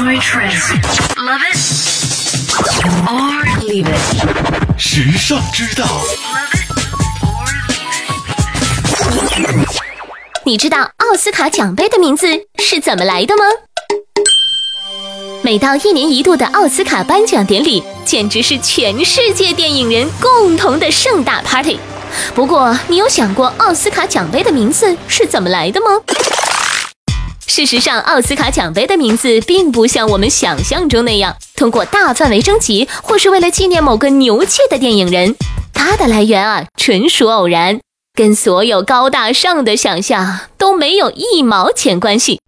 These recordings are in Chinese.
Enjoy trends. Love it or leave it. 时尚之道.你知道奥斯卡奖杯的名字是怎么来的吗？每到一年一度的奥斯卡颁奖典礼，简直是全世界电影人共同的盛大 party。不过，你有想过奥斯卡奖杯的名字是怎么来的吗？事实上，奥斯卡奖杯的名字并不像我们想象中那样通过大范围征集，或是为了纪念某个牛气的电影人。它的来源啊，纯属偶然，跟所有高大上的想象都没有一毛钱关系。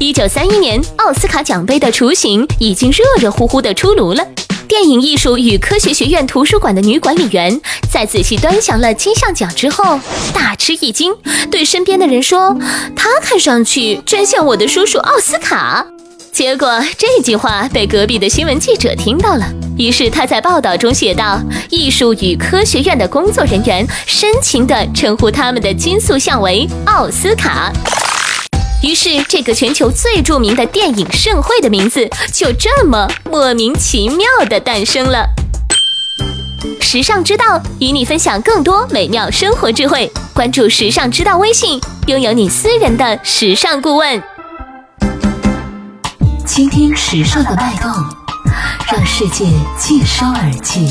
一九三一年，奥斯卡奖杯的雏形已经热热乎乎的出炉了。电影艺术与科学学院图书馆的女管理员在仔细端详了金像奖之后，大吃一惊，对身边的人说：“他看上去真像我的叔叔奥斯卡。”结果这句话被隔壁的新闻记者听到了，于是他在报道中写道：“艺术与科学院的工作人员深情地称呼他们的金塑像为奥斯卡。”于是，这个全球最著名的电影盛会的名字就这么莫名其妙地诞生了。时尚之道与你分享更多美妙生活智慧，关注时尚之道微信，拥有你私人的时尚顾问。倾听时尚的脉动，让世界尽收耳际。